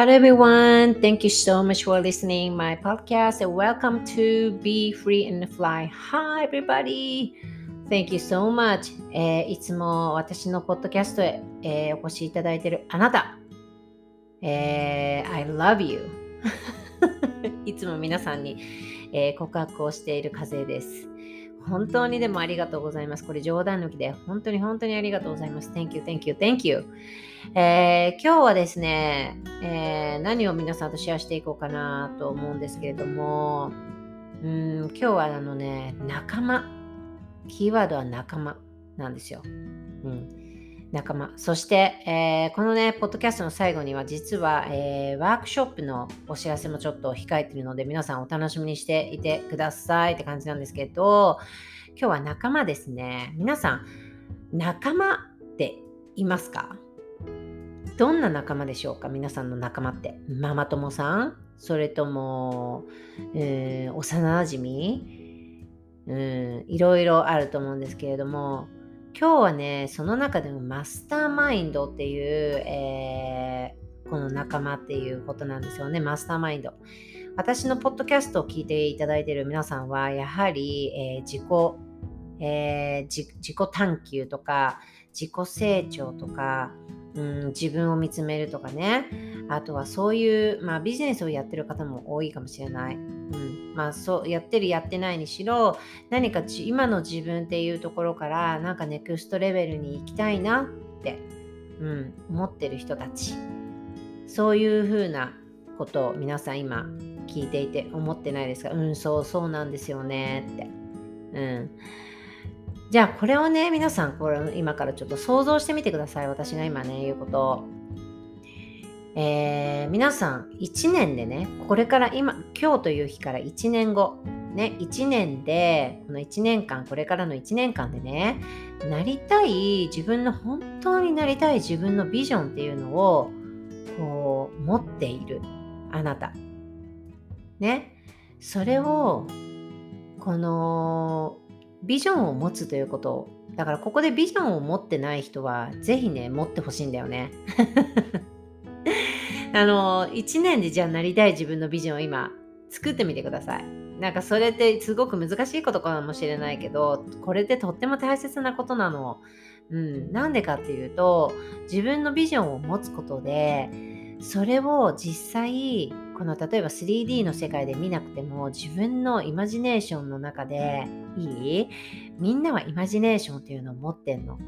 Hello everyone, thank you so much for listening my podcast and welcome to Be Free and Fly. Hi everybody! Thank you so much、えーいつも私のポッドキャストへ、えーお越しいただいているあなた、えー I love you いつも皆さんに、えー告白をしている風です。本当にでもありがとうございます。これ冗談抜きで、本当に本当にありがとうございます。Thank you, thank you, thank you. えー今日はですね、えー何を皆さんとシェアしていこうかなと思うんですけれども、うん今日はあのね、仲間。キーワードは仲間なんですよ。うん、仲間。そして、えーこのね、ポッドキャストの最後には実は、えーワークショップのお知らせもちょっと控えてるので、皆さんお楽しみにしていてくださいって感じなんですけど、今日は仲間ですね。皆さん、仲間っていますか？どんな仲間でしょうか？皆さんの仲間って。ママ友さん？それとも、えー幼なじみうん、いろいろあると思うんですけれども、今日はね、その中でもマスターマインドっていう、えーこの仲間っていうことなんですよね、マスターマインド。私のポッドキャストを聞いていただいている皆さんは、やはり、えー自己、えー自己探求とか、自己成長とか、うん、自分を見つめるとかね、あとはそういう、まあ、ビジネスをやってる方も多いかもしれない。うんまあ、そうやってるやってないにしろ何か今の自分っていうところからなんかネクストレベルに行きたいなって、うん、思ってる人たちそういうふうなことを皆さん今聞いていて思ってないですか？うんそうそうなんですよねって。うんじゃあこれをね皆さんこれ今からちょっと想像してみてください。私が今ね言うことを。えー皆さん1年でねこれから今今日という日から1年後ね1年でこの1年間これからの1年間でねなりたい自分の本当になりたい自分のビジョンっていうのをこう持っているあなた。ね。それをこのビジョンを持つということ。だからここでビジョンを持ってない人はぜひね持ってほしいんだよね。あの1年でじゃあなりたい自分のビジョンを今作ってみてください。なんかそれってすごく難しいことかもしれないけどこれってとっても大切なことなの。うん、なんでかっていうと自分のビジョンを持つことでそれを実際この例えば 3D の世界で見なくても自分のイマジネーションの中でいい？みんなはイマジネーションっていうのを持ってんの？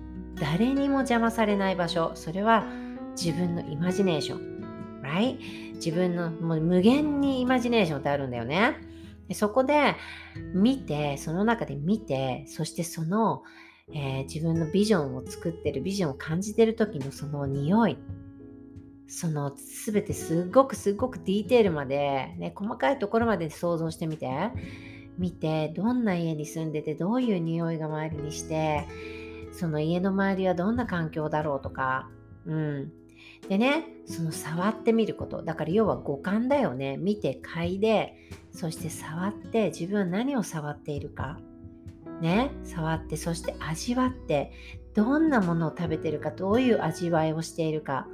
誰にも邪魔されない場所。それは自分のイマジネーション。Right? 自分のもう無限にイマジネーションってあるんだよね。でそこで見てその中で見てそしてそのえー自分のビジョンを作ってるビジョンを感じてる時のその匂い。その全てすっごくすっごくディテールまで、ね、細かいところまで想像してみて。見てどんな家に住んでてどういう匂いが周りにしてその家の周りはどんな環境だろうとか。うん。でねその触ってみること。だから要は五感だよね。見て嗅いでそして触って自分は何を触っているか。ね、触ってそして味わってどんなものを食べてるかどういう味わいをしているか。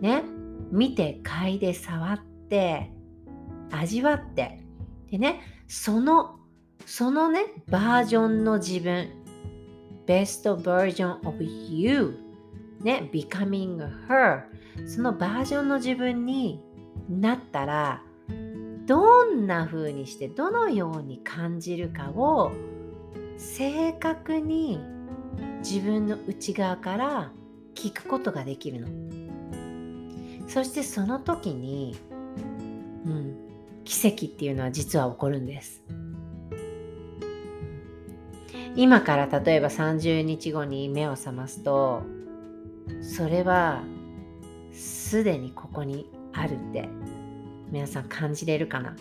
ね見て嗅いで触って味わって。でねそのそのねバージョンの自分 best version of you ね becoming her そのバージョンの自分になったらどんな風にしてどのように感じるかを正確に自分の内側から聞くことができるの。そしてその時に、うん、奇跡っていうのは実は起こるんです。今から例えば30日後に目を覚ますとそれはすでにここにあるって皆さん感じれるかな？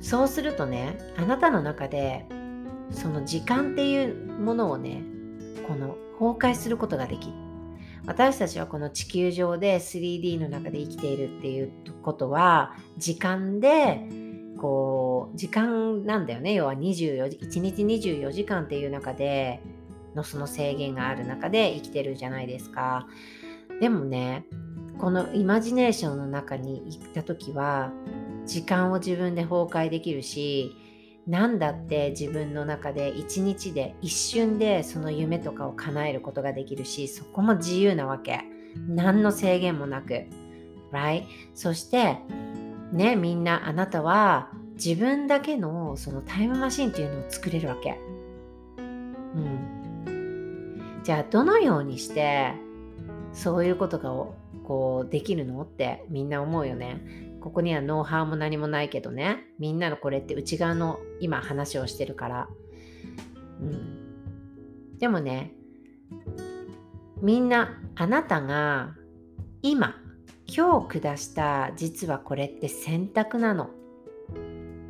そうするとねあなたの中でその時間っていうものをねこの崩壊することができる私たちはこの地球上で 3D の中で生きているっていうことは時間でこう時間なんだよね。要は24時1日24時間っていう中でのその制限がある中で生きてるじゃないですか。でもねこのイマジネーションの中に行った時は時間を自分で崩壊できるし何だって自分の中で一日で一瞬でその夢とかを叶えることができるしそこも自由なわけ。何の制限もなく。Right そしてねみんなあなたは自分だけのそのタイムマシンっていうのを作れるわけ。うん。じゃあどのようにしてそういうことがこうできるのってみんな思うよね。ここにはノウハウも何もないけどね。みんなのこれって内側の今話をしてるから。うん。でもねみんなあなたが今今日下した実はこれって選択なの。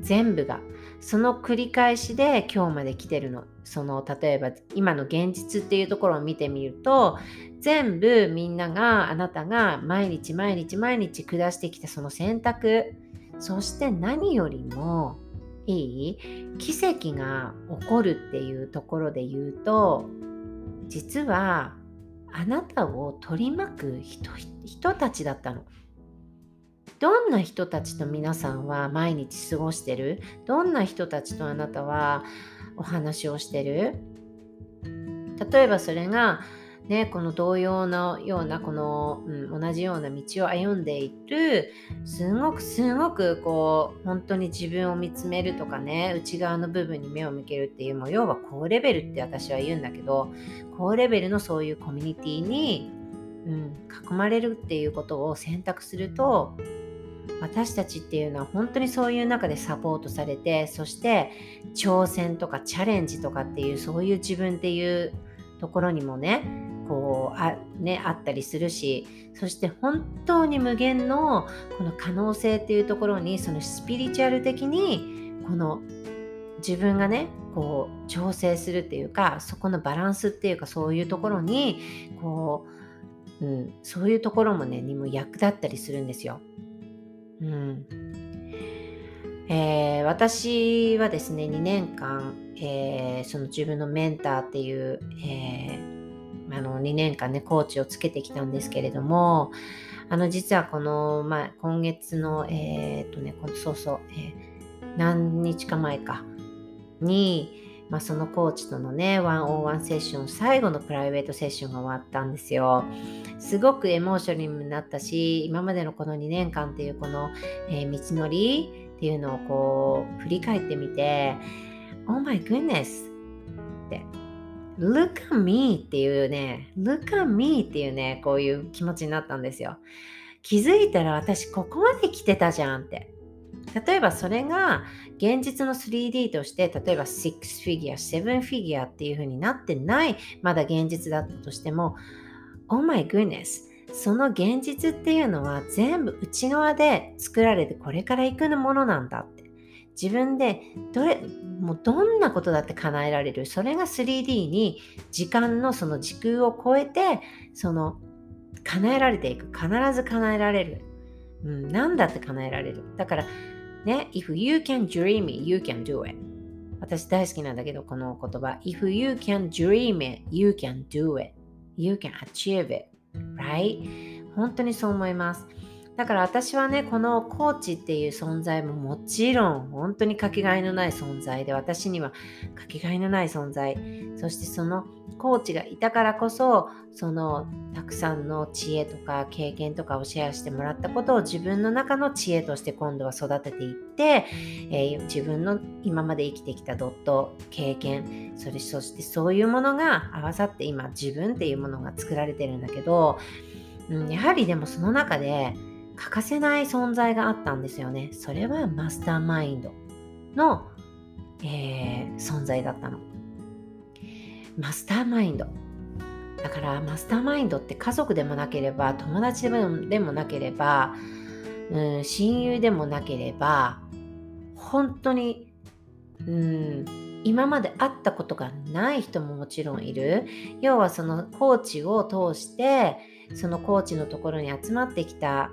全部が。その繰り返しで今日まで来てるの。その例えば今の現実っていうところを見てみると全部みんながあなたが毎日毎日毎日下してきたその選択。そして何よりもいい奇跡が起こるっていうところで言うと実はあなたを取り巻く人人たちだったの。どんな人たちと皆さんは毎日過ごしてる？どんな人たちとあなたはお話をしてる？例えばそれがね、この同様のようなこの、うん、同じような道を歩んでいるすごくすごくこう本当に自分を見つめるとかね内側の部分に目を向けるっていうもう要は高レベルって私は言うんだけど高レベルのそういうコミュニティに、うん、囲まれるっていうことを選択すると私たちっていうのは本当にそういう中でサポートされてそして挑戦とかチャレンジとかっていうそういう自分っていうところにもねこうあ,、ね、あったりするしそして本当に無限のこの可能性っていうところにそのスピリチュアル的にこの自分がねこう調整するっていうかそこのバランスっていうかそういうところにこう、うん、そういうところもねにも役立ったりするんですよ。うんえー、私はですね2年間、えー、その自分のメンターっていう、えー、あの2年間ねコーチをつけてきたんですけれどもあの実はこの、まあ、今月のえっとねこのそうそう、え何日か前かに、まあ、そのコーチとのねワンオンワンセッション最後のプライベートセッションが終わったんですよ。すごくエモーショナルになったし今までのこの2年間っていうこの、えー、道のりっていうのをこう振り返ってみて Oh my goodness! って Look at me っていうね Look at me っていうねこういう気持ちになったんですよ。気づいたら私ここまで来てたじゃんって。例えばそれが現実の 3D として例えば6フィギュア7フィギュアっていう風になってないまだ現実だったとしても Oh my goodness その現実っていうのは全部内側で作られてこれから行くのものなんだって。自分でどれもうどんなことだって叶えられる？それが 3D に時間のその時空を超えてその叶えられていく。必ず叶えられる、うん、何だって叶えられる？だからね If you can dream it you can do it 私大好きなんだけどこの言葉。If you can dream it you can do it you can achieve it right? 本当にそう思います。だから私はね、このコーチっていう存在ももちろん本当にかけがえのない存在で、私にはかけがえのない存在。そしてそのコーチがいたからこそ、そのたくさんの知恵とか経験とかをシェアしてもらったことを自分の中の知恵として今度は育てていって、えー、自分の今まで生きてきたドット、経験、それそしてそういうものが合わさって今自分っていうものが作られてるんだけど、うん、やはりでもその中で欠かせない存在があったんですよね。それはマスターマインドの、えー、存在だったの。マスターマインド。だからマスターマインドって家族でもなければ友達でもでもなければ、うん、親友でもなければ本当に、うん、今まで会ったことがない人ももちろんいる要はそのコーチを通してそのコーチのところに集まってきた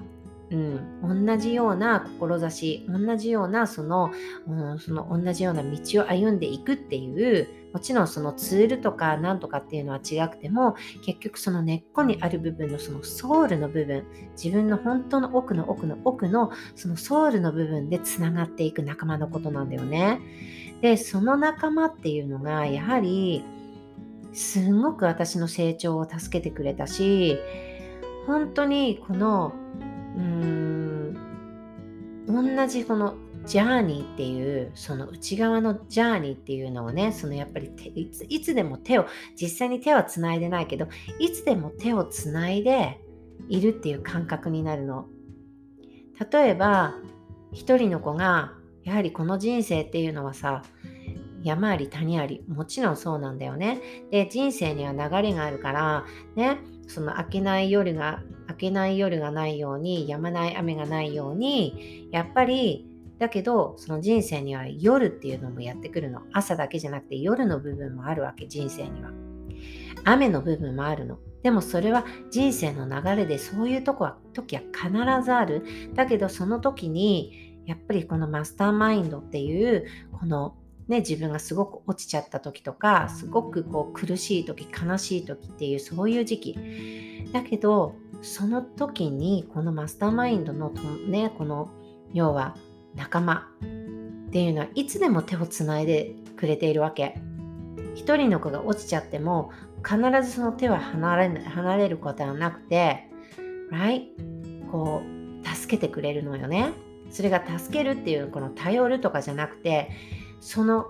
うん、同じような志同じようなその,、うん、その同じような道を歩んでいくっていうもちろんそのツールとかなんとかっていうのは違くても結局その根っこにある部分のそのソウルの部分自分の本当の奥の奥の奥のそのソウルの部分でつながっていく仲間のことなんだよね。でその仲間っていうのがやはりすごく私の成長を助けてくれたし本当にこのうーん。同じこのジャーニーっていうその内側のジャーニーっていうのをねそのやっぱりいついつでも手を実際に手はつないでないけどいつでも手をつないでいるっていう感覚になるの。例えば一人の子がやはりこの人生っていうのはさ山あり谷ありもちろんそうなんだよね。で人生には流れがあるからねその明けない夜が明けない夜がないように止まない雨がないようにやっぱりだけどその人生には夜っていうのもやってくるの。朝だけじゃなくて夜の部分もあるわけ人生には。雨の部分もあるの。でもそれは人生の流れでそういうとこは時は必ずある。だけどその時にやっぱりこのマスターマインドっていうこのね、自分がすごく落ちちゃった時とかすごくこう苦しい時悲しい時っていうそういう時期だけどその時にこのマスターマインドのねこの要は仲間っていうのはいつでも手をつないでくれているわけ。一人の子が落ちちゃっても必ずその手は離れ離れることはなくて、right? こう助けてくれるのよね。それが助けるっていうこの頼るとかじゃなくてその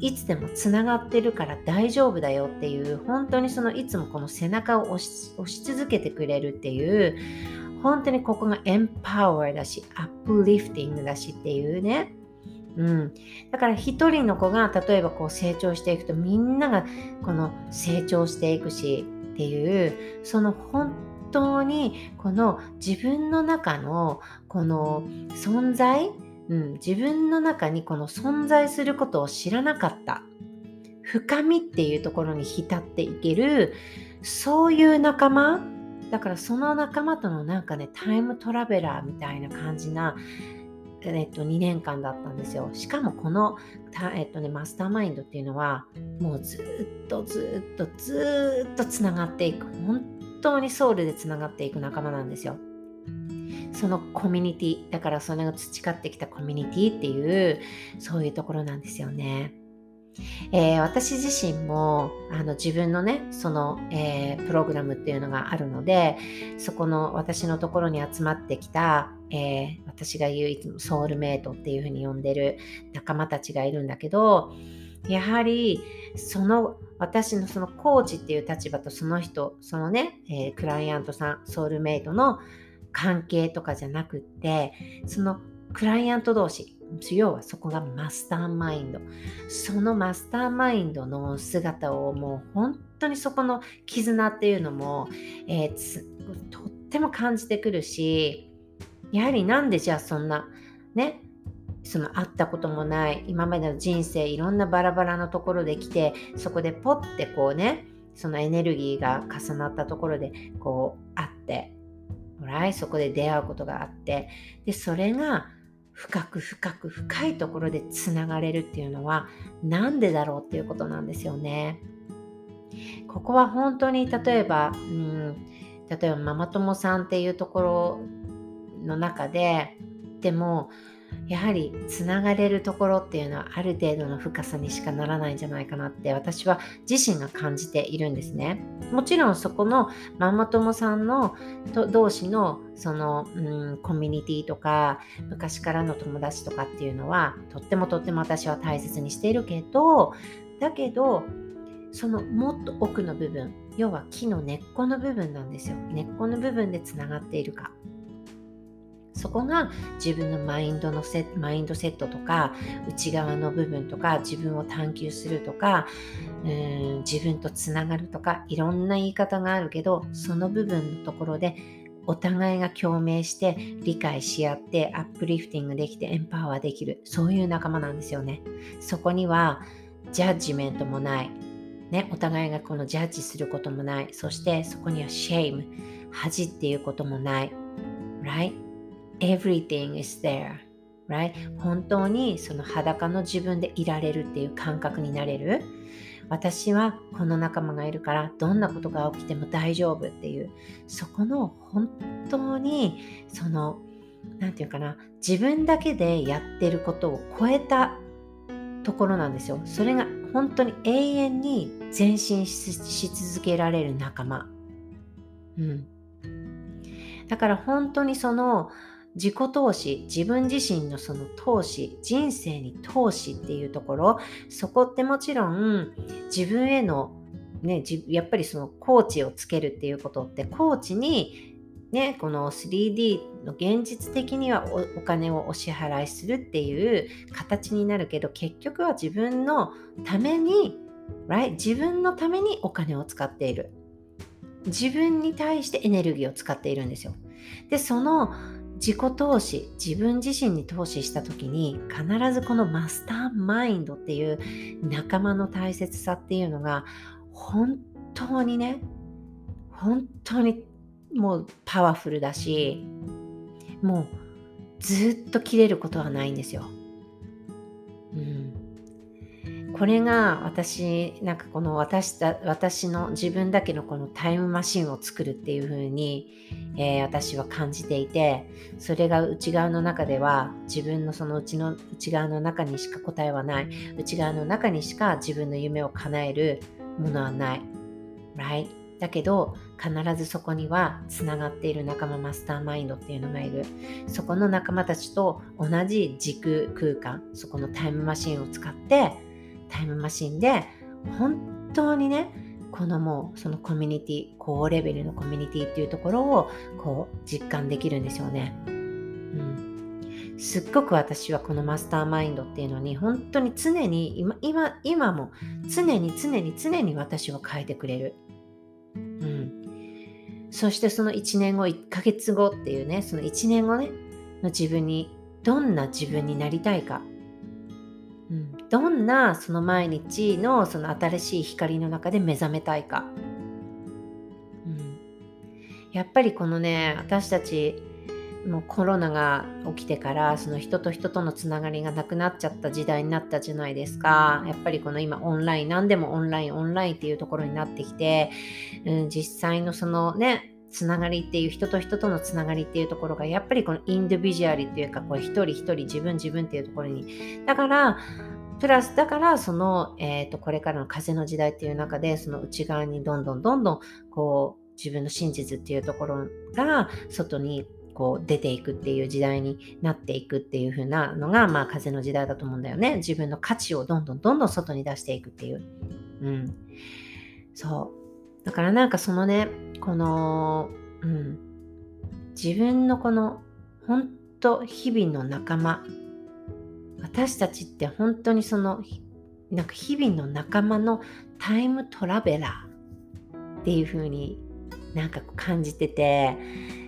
いつでもつながってるから大丈夫だよっていう本当にそのいつもこの背中を押し続けてくれるっていう本当にここがエンパワーだし、アップリフティングだしっていうね。うん、だから一人の子が例えばこう成長していくとみんながこの成長していくしっていうその本当にこの自分の中のこの存在、うん、自分の中にこの存在することを知らなかった深みっていうところに浸っていけるそういう仲間だからその仲間とのなんかね、タイムトラベラーみたいな感じな、えっと、2年間だったんですよ。しかもこの、えっとね、マスターマインドっていうのは、もうずっとずっとずっとつながっていく。本当にソウルでつながっていく仲間なんですよ。そのコミュニティ、だからそれが培ってきたコミュニティっていう、そういうところなんですよね。えー、私自身もあの自分のねその、えー、プログラムっていうのがあるのでそこの私のところに集まってきた、えー、私が言ういつもソウルメイトっていうふうに呼んでる仲間たちがいるんだけどやはりその私のそのコーチっていう立場とその人そのね、えクライアントさんソウルメイトの関係とかじゃなくってそのクライアント同士要はそこがマスターマインド。そのマスターマインドの姿をもう本当にそこの絆っていうのも、えー、とっても感じてくるし、やはりなんでじゃあそんなね、その会ったこともない今までの人生いろんなバラバラのところで来てそこでポッてこうねそのエネルギーが重なったところでこう会ってそこで出会うことがあってでそれが深く深く深いところでつながれるっていうのは何でだろうっていうことなんですよね。ここは本当に例えば、うん、例えばママ友さんっていうところの中ででもやはりつながれるところっていうのはある程度の深さにしかならないんじゃないかなって私は自身が感じているんですね。もちろんそこのママ友さんの同士のその、うん、コミュニティとか昔からの友達とかっていうのはとってもとっても私は大切にしているけどだけどそのもっと奥の部分要は木の根っこの部分なんですよ根っこの部分でつながっているかそこが自分のマインドのセマインドセットとか内側の部分とか自分を探求するとかうん自分とつながるとかいろんな言い方があるけどその部分のところでお互いが共鳴して理解し合ってアップリフティングできてエンパワーできるそういう仲間なんですよねそこにはジャッジメントもないね、お互いがこのジャッジすることもない。そしてそこにはシェイム、恥っていうこともない。Right? Everything is there. Right? 本当にその裸の自分でいられるっていう感覚になれる。私はこの仲間がいるからどんなことが起きても大丈夫っていうそこの本当にその何て言うかな自分だけでやってることを超えたところなんですよそれが本当に永遠に前進し続けられる仲間うんだから本当にその自己投資自分自身のその投資人生に投資っていうところそこってもちろん自分へのねやっぱりそのコーチをつけるっていうことってコーチにねこの 3D の現実的にはお金をお支払いするっていう形になるけど結局は自分のために、right? 自分のためにお金を使っている自分に対してエネルギーを使っているんですよでその自己投資自分自身に投資した時に必ずこのマスターマインドっていう仲間の大切さっていうのが本当にね本当にもうパワフルだしもうずっと切れることはないんですよ。うんこれが私なんかこの私だ私の自分だけのこのタイムマシンを作るっていう風に、えー、私は感じていてそれが内側の中では自分のその内の内側の中にしか答えはない内側の中にしか自分の夢を叶えるものはない。Right? だけど必ずそこにはつながっている仲間マスターマインドっていうのがいるそこの仲間たちと同じ時空空間そこのタイムマシンを使ってタイムマシンで本当にねこのもうそのコミュニティ高レベルのコミュニティっていうところをこう実感できるんですよね。うん、すっごく私はこのマスターマインドっていうのに本当に常に今今今も常に常に常に私を変えてくれる。うん、そしてその1年後1ヶ月後っていうねその1年後ねの自分にどんな自分になりたいか、どんなその毎日のその新しい光の中で目覚めたいか、うん、やっぱりこのね私たちもうコロナが起きてからその人と人とのつながりがなくなっちゃった時代になったじゃないですか。やっぱりこの今オンライン何でもオンラインオンラインっていうところになってきて、うん、実際のそのねつながりっていう人と人とのつながりっていうところがやっぱりこのインディビジュアルっていうかこう一人一人自分自分っていうところに。だからプラスだからその、えーと、これからの風の時代っていう中でその内側にどんどんどんどんこう自分の真実っていうところが外にこう出ていくっていう時代になっていくっていう風なのがまあ風の時代だと思うんだよね。自分の価値をどんどんどんどん外に出していくっていう。うん。そう。だからなんかそのねこの、うん、自分のこの本当日々の仲間私たちって本当にそのなんか日々の仲間のタイムトラベラーっていう風になんか感じてて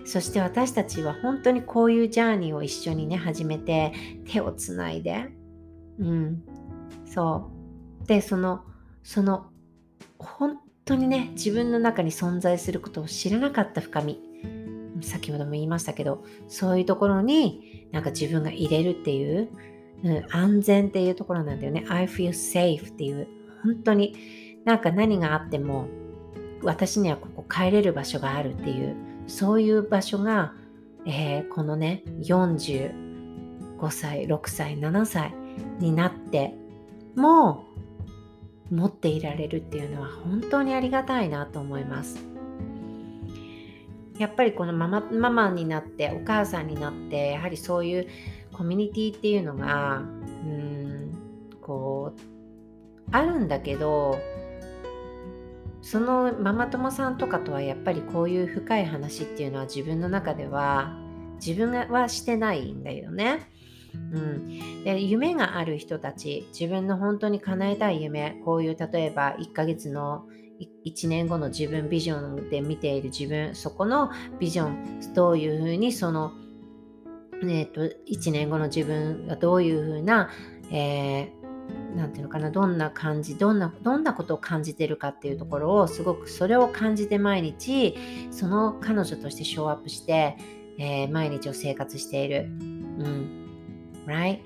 そして私たちは本当にこういうジャーニーを一緒にね始めて手をつないでうんそう。でそのその本当にね自分の中に存在することを知らなかった深み。先ほども言いましたけどそういうところになんか自分が入れるっていう、うん、安全っていうところなんだよね。I feel safe っていう。本当になんか何があっても私にはここ帰れる場所があるっていう。そういう場所が、えー、このね45歳6歳7歳になっても持っていられるっていうのは本当にありがたいなと思います。やっぱりこのママママになってお母さんになってやはりそういうコミュニティっていうのがうんこうあるんだけどそのママ友さんとかとはやっぱりこういう深い話っていうのは自分の中では自分はしてないんだよね。うん、で夢がある人たち自分の本当に叶えたい夢こういう例えば1ヶ月の1年後の自分ビジョンで見ている自分そこのビジョンどういうふうにその、えーと、1年後の自分がどういうふうな、えー、なんていうのかなどんな感じどんなどんなことを感じてるかっていうところをすごくそれを感じて毎日その彼女としてショーアップして、えー、毎日を生活している。うん right?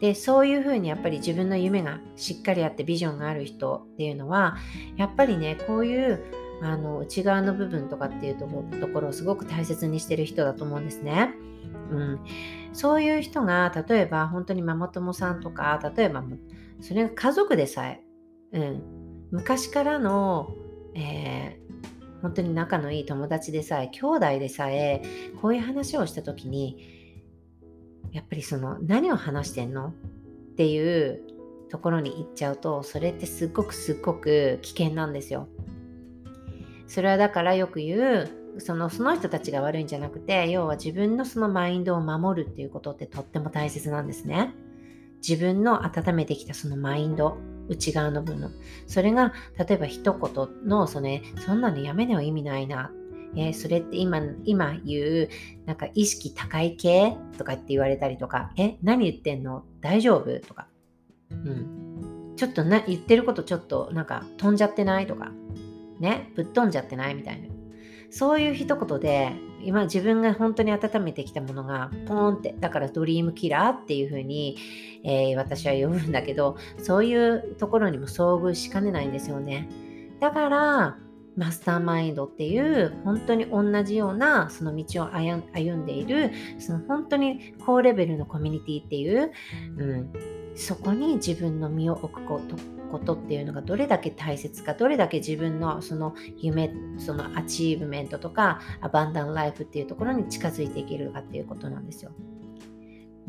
でそういうふうにやっぱり自分の夢がしっかりあってビジョンがある人っていうのはやっぱりねこういうあの内側の部分とかっていうところをすごく大切にしてる人だと思うんですね。うん、そういう人が例えば本当にママ友さんとか例えばそれが家族でさえ、うん、昔からの、えー、本当に仲のいい友達でさえ兄弟でさえこういう話をした時にやっぱりその何を話してんの？っていうところに行っちゃうとそれってすっごくすっごく危険なんですよ。それはだからよく言うそのその人たちが悪いんじゃなくて要は自分のそのマインドを守るっていうことってとっても大切なんですね。自分の温めてきたそのマインド内側の部分それが例えば一言のその、そんなのやめねは意味ないなえー、それって今、今言う、なんか意識高い系？とかって言われたりとか、え、何言ってんの？大丈夫？とか、うん。ちょっとな、言ってることちょっとなんか飛んじゃってない？とか、ね、ぶっ飛んじゃってない？みたいな。そういう一言で、今自分が本当に温めてきたものがポーンって、だからドリームキラーっていう風に、えー、私は呼ぶんだけど、そういうところにも遭遇しかねないんですよね。だから、 mastermind っていう本当に同じようなその道を歩んでいるその本当に高レベルのコミュニティっていう、うん、そこに自分の身を置くことことっていうのがどれだけ大切かどれだけ自分のその夢その achievement とか abundant life っていうところに近づいていけるかっていうことなんですよ。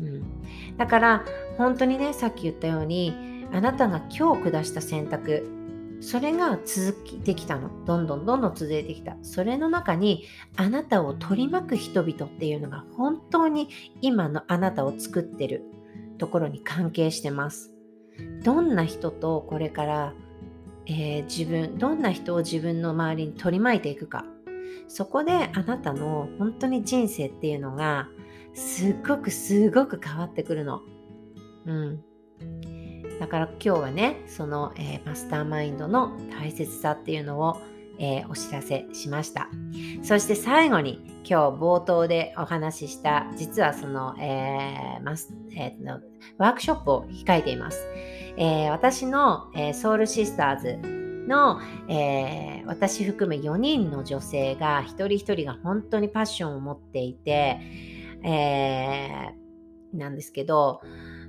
うん、だから本当にねさっき言ったようにあなたが今日下した選択それが続いてきたの。どんどんどんどん続いてきた。それの中にあなたを取り巻く人々っていうのが本当に今のあなたを作ってるところに関係してます。どんな人とこれから、えー、自分、どんな人を自分の周りに取り巻いていくか。そこであなたの本当に人生っていうのがすっごくすごく変わってくるの。うん。だから今日はね、その、えー、マスターマインドの大切さっていうのを、えー、お知らせしました。そして最後に今日冒頭でお話しした実はその、えーマスえー、ワークショップを控えています。え、私の、え、ソウルシスターズの、えー、私含め4人の女性が一人一人が本当にパッションを持っていて、えー、なんですけど、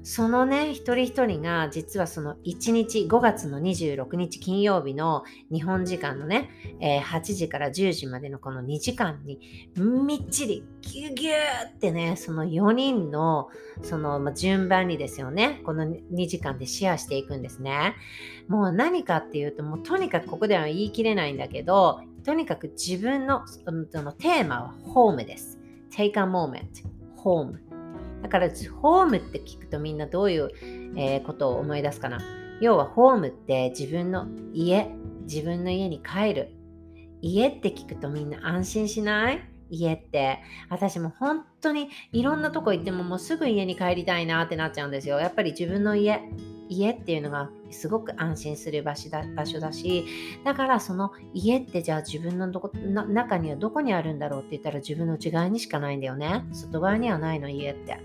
そのね、一人一人が実はその1日、5月の26日金曜日の日本時間のね、えー、8時から10時までのこの2時間にみっちりギュギューってね、その4人のその、ま順番にですよね、この2時間でシェアしていくんですね。もう何かっていうと、もうとにかくここでは言い切れないんだけど、とにかく自分のそのテーマはホームです。Take a moment, home. だからホームって聞くとみんなどういう、えー、ことを思い出すかな？要はホームって自分の家自分の家に帰る。家って聞くとみんな安心しない？家って。私も本当にいろんなとこ行ってももうすぐ家に帰りたいなってなっちゃうんですよ。やっぱり自分の家家っていうのがすごく安心する場所だ場所だしだからその家ってじゃあ自分のどこ中にはどこにあるんだろうって言ったら自分の内側にしかないんだよね。外側にはないの家って。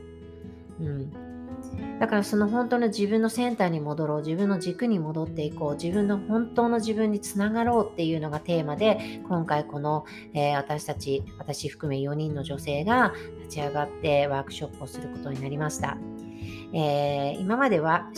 うん、だからその本当の自分のセンターに戻ろう。自分の軸に戻っていこう。自分の本当の自分につながろうっていうのがテーマで今回この、えー、私たち私含め4人の女性が立ち上がってワークショップをすることになりました。えー、今までは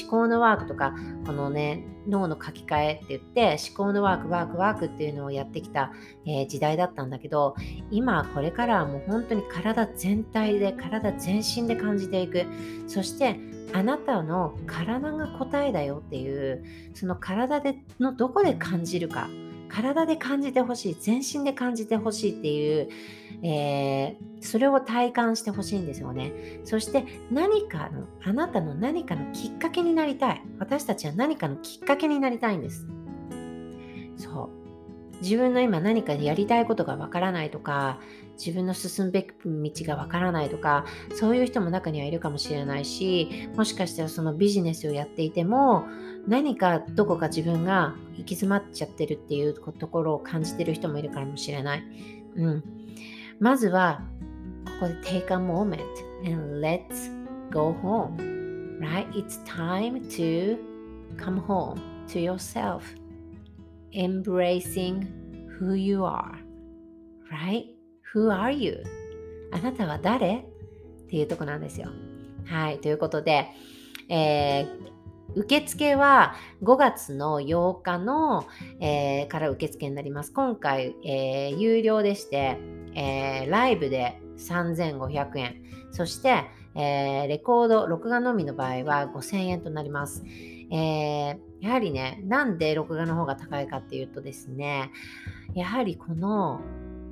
思考のワークとかこのね脳の書き換えって言って思考のワークワークワークっていうのをやってきた、えー、時代だったんだけど今これからはもう本当に体全体で体全身で感じていく。そしてあなたの体が答えだよっていうその体でのどこで感じるか体で感じてほしい全身で感じてほしいっていう、えー、それを体感してほしいんですよね。そして何かのあなたの何かのきっかけになりたい。私たちは何かのきっかけになりたいんです。そう。自分の今何かやりたいことがわからないとか自分の進むべき道がわからないとかそういう人も中にはいるかもしれないしもしかしたらそのビジネスをやっていても何かどこか自分が行き詰まっちゃってるっていうところを感じてる人もいるかもしれない。うん、まずはここで take a moment and let's go home right? It's time to come home to yourself, embracing who you are, right? Who are you? あなたは誰っていうとこなんですよ。はい、ということで、えー受付は5月の8日の、えー、から受付になります。今回、えー、有料でして、えー、ライブで3500円。そして、えレコード、録画のみの場合は5000円となります。えやはりね、なんで録画の方が高いかっていうとですね、やはりこの、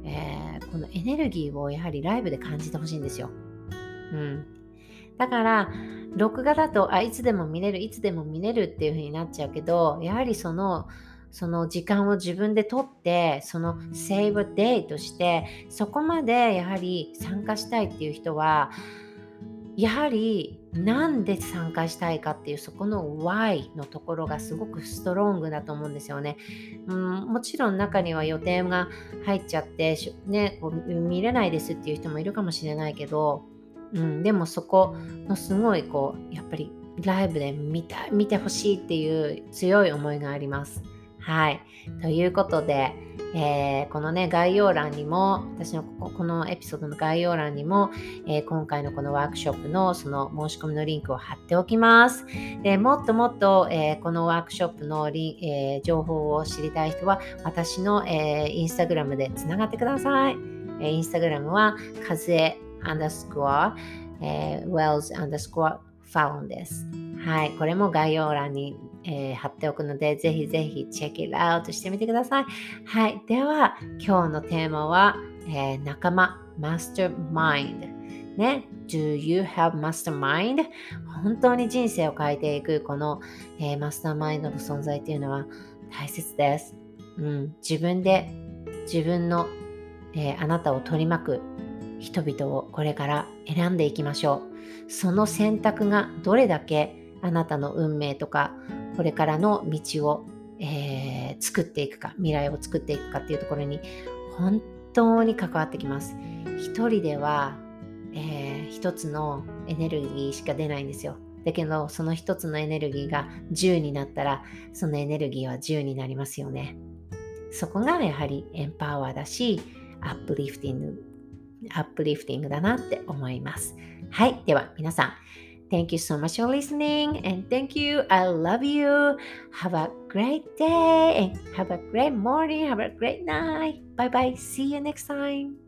えこのエネルギーをやはりライブで感じてほしいんですよ。うん。だから、録画だとあいつでも見れるいつでも見れるっていう風になっちゃうけどやはりそのその時間を自分で取ってその Save a Day としてそこまでやはり参加したいっていう人はやはりなんで参加したいかっていうそこの Why のところがすごくストロングだと思うんですよね。うん、もちろん中には予定が入っちゃって、ね、こう見れないですっていう人もいるかもしれないけどうん、でもそこのすごいこうやっぱりライブで見た見てほしいっていう強い思いがあります。はい。ということで、えー、このね、概要欄にも、私のここのエピソードの概要欄にも、えー、今回のこのワークショップのその申し込みのリンクを貼っておきます。でもっともっと、えー、このワークショップのリ、え情報を知りたい人は、私の、えインスタグラムでつながってください。えインスタグラムは、かずえ underscore、えー、wells underscore found です。はい、これも概要欄に、えー、貼っておくので、ぜひぜひチェック it out してみてください。はい、では今日のテーマは、えー、仲間、mastermind。ね、Do you have mastermind? 本当に人生を変えていくこの、えー、マスターマインドの存在っていうのは大切です。うん、自分で自分の、えー、あなたを取り巻く人々をこれから選んでいきましょう。その選択がどれだけあなたの運命とかこれからの道を、えー、作っていくか未来を作っていくかっていうところに本当に関わってきます。一人では、えー、一つのエネルギーしか出ないんですよ。だけどその一つのエネルギーが10になったらそのエネルギーは10になりますよね。そこがやはりエンパワーだしアップリフティングアップリフティングだなって思います。はい。では、皆さん、Thank you so much for listening and thank you. I love you. Have a great day and have a great morning. Have a great night. Bye bye. See you next time.